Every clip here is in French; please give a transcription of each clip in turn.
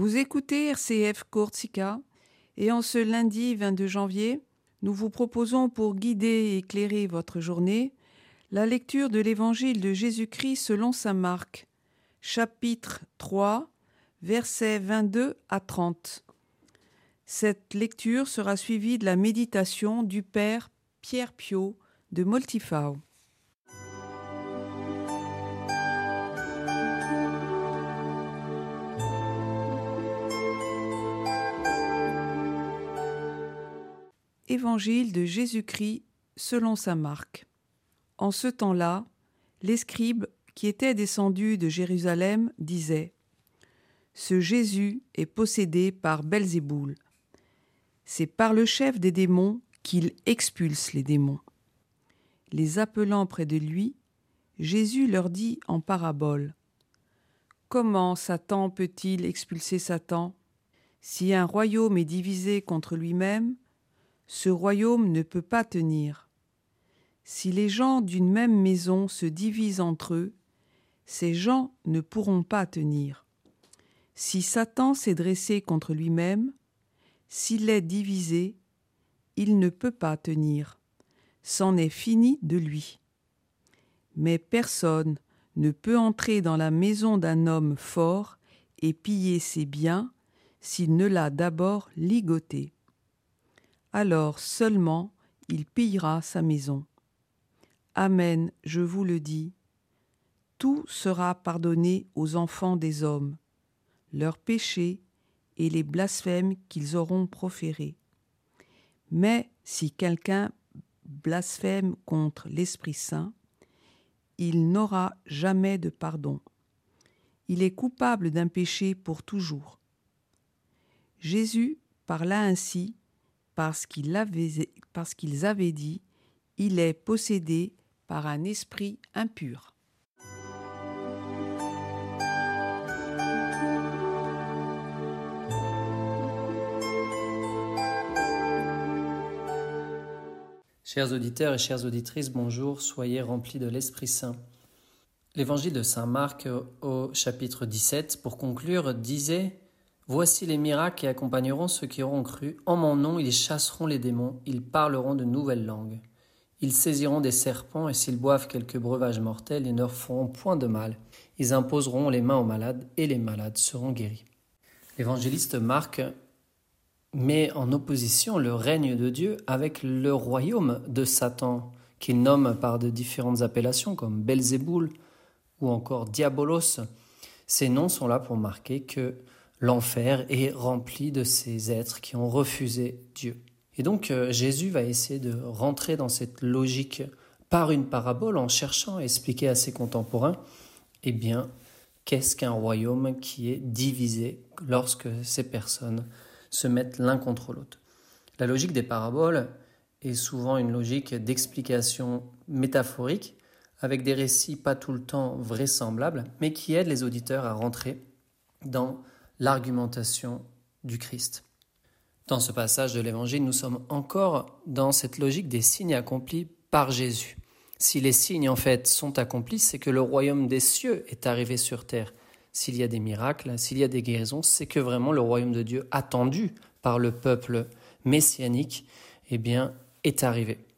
Vous écoutez RCF Courtsica et en ce lundi 22 janvier, nous vous proposons pour guider et éclairer votre journée la lecture de l'Évangile de Jésus-Christ selon Saint Marc, chapitre 3, versets 22 à 30. Cette lecture sera suivie de la méditation du Père Pierre Piot de Moltifau. Évangile de Jésus-Christ selon saint Marc. En ce temps-là, les scribes qui étaient descendus de Jérusalem disaient Ce Jésus est possédé par Belzéboul. C'est par le chef des démons qu'il expulse les démons. Les appelant près de lui, Jésus leur dit en parabole Comment Satan peut-il expulser Satan? Si un royaume est divisé contre lui-même, ce royaume ne peut pas tenir. Si les gens d'une même maison se divisent entre eux, ces gens ne pourront pas tenir. Si Satan s'est dressé contre lui-même, s'il est divisé, il ne peut pas tenir. C'en est fini de lui. Mais personne ne peut entrer dans la maison d'un homme fort et piller ses biens s'il ne l'a d'abord ligoté alors seulement il pillera sa maison. Amen, je vous le dis, tout sera pardonné aux enfants des hommes, leurs péchés et les blasphèmes qu'ils auront proférés. Mais si quelqu'un blasphème contre l'Esprit Saint, il n'aura jamais de pardon. Il est coupable d'un péché pour toujours. Jésus parla ainsi parce qu'ils avaient dit Il est possédé par un esprit impur. Chers auditeurs et chères auditrices, bonjour, soyez remplis de l'Esprit Saint. L'évangile de Saint Marc au chapitre 17, pour conclure, disait Voici les miracles qui accompagneront ceux qui auront cru. En mon nom, ils chasseront les démons, ils parleront de nouvelles langues. Ils saisiront des serpents, et s'ils boivent quelques breuvages mortels, ils ne leur feront point de mal. Ils imposeront les mains aux malades, et les malades seront guéris. L'évangéliste Marc met en opposition le règne de Dieu avec le royaume de Satan, qu'il nomme par de différentes appellations comme Belzéboul ou encore Diabolos. Ces noms sont là pour marquer que l'enfer est rempli de ces êtres qui ont refusé Dieu. Et donc euh, Jésus va essayer de rentrer dans cette logique par une parabole en cherchant à expliquer à ses contemporains, eh bien, qu'est-ce qu'un royaume qui est divisé lorsque ces personnes se mettent l'un contre l'autre. La logique des paraboles est souvent une logique d'explication métaphorique avec des récits pas tout le temps vraisemblables, mais qui aident les auditeurs à rentrer dans l'argumentation du Christ. Dans ce passage de l'Évangile, nous sommes encore dans cette logique des signes accomplis par Jésus. Si les signes en fait sont accomplis, c'est que le royaume des cieux est arrivé sur terre. S'il y a des miracles, s'il y a des guérisons, c'est que vraiment le royaume de Dieu attendu par le peuple messianique, eh bien, est arrivé.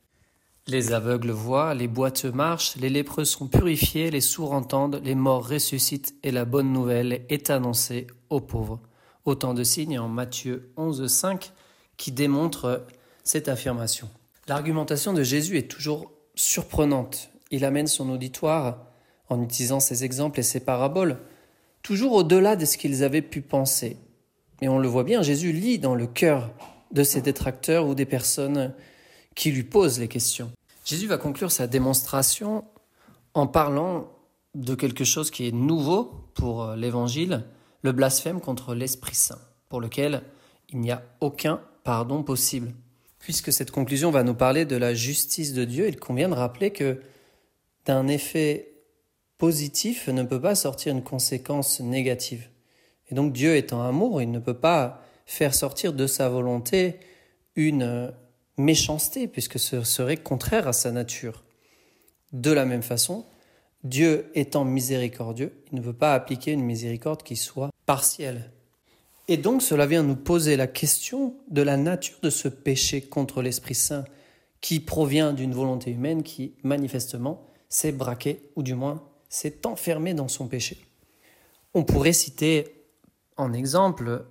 Les aveugles voient, les boiteux marchent, les lépreux sont purifiés, les sourds entendent, les morts ressuscitent et la bonne nouvelle est annoncée aux pauvres. Autant de signes en Matthieu 11, 5 qui démontrent cette affirmation. L'argumentation de Jésus est toujours surprenante. Il amène son auditoire, en utilisant ses exemples et ses paraboles, toujours au-delà de ce qu'ils avaient pu penser. Et on le voit bien, Jésus lit dans le cœur de ses détracteurs ou des personnes qui lui pose les questions. Jésus va conclure sa démonstration en parlant de quelque chose qui est nouveau pour euh, l'Évangile, le blasphème contre l'Esprit Saint, pour lequel il n'y a aucun pardon possible. Puisque cette conclusion va nous parler de la justice de Dieu, il convient de rappeler que d'un effet positif ne peut pas sortir une conséquence négative. Et donc Dieu étant amour, il ne peut pas faire sortir de sa volonté une méchanceté, puisque ce serait contraire à sa nature. De la même façon, Dieu étant miséricordieux, il ne veut pas appliquer une miséricorde qui soit partielle. Et donc cela vient nous poser la question de la nature de ce péché contre l'Esprit Saint qui provient d'une volonté humaine qui manifestement s'est braquée ou du moins s'est enfermée dans son péché. On pourrait citer en exemple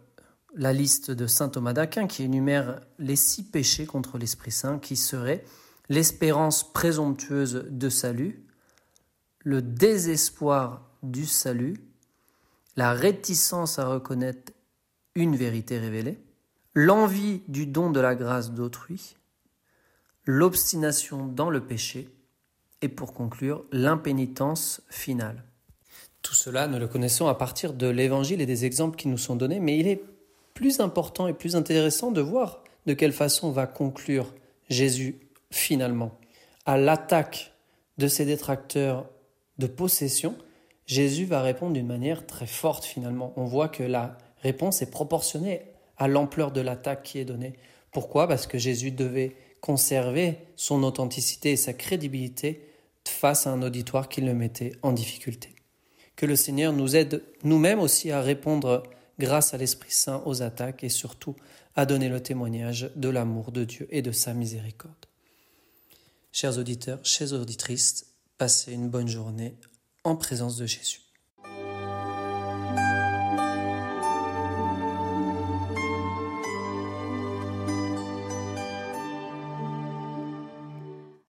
la liste de saint Thomas d'Aquin qui énumère les six péchés contre l'Esprit Saint qui seraient l'espérance présomptueuse de salut, le désespoir du salut, la réticence à reconnaître une vérité révélée, l'envie du don de la grâce d'autrui, l'obstination dans le péché, et pour conclure, l'impénitence finale. Tout cela, nous le connaissons à partir de l'Évangile et des exemples qui nous sont donnés, mais il est plus important et plus intéressant de voir de quelle façon va conclure Jésus finalement. À l'attaque de ses détracteurs de possession, Jésus va répondre d'une manière très forte finalement. On voit que la réponse est proportionnée à l'ampleur de l'attaque qui est donnée. Pourquoi? Parce que Jésus devait conserver son authenticité et sa crédibilité face à un auditoire qui le mettait en difficulté. Que le Seigneur nous aide nous-mêmes aussi à répondre grâce à l'Esprit Saint aux attaques et surtout à donner le témoignage de l'amour de Dieu et de sa miséricorde. Chers auditeurs, chers auditrices, passez une bonne journée en présence de Jésus.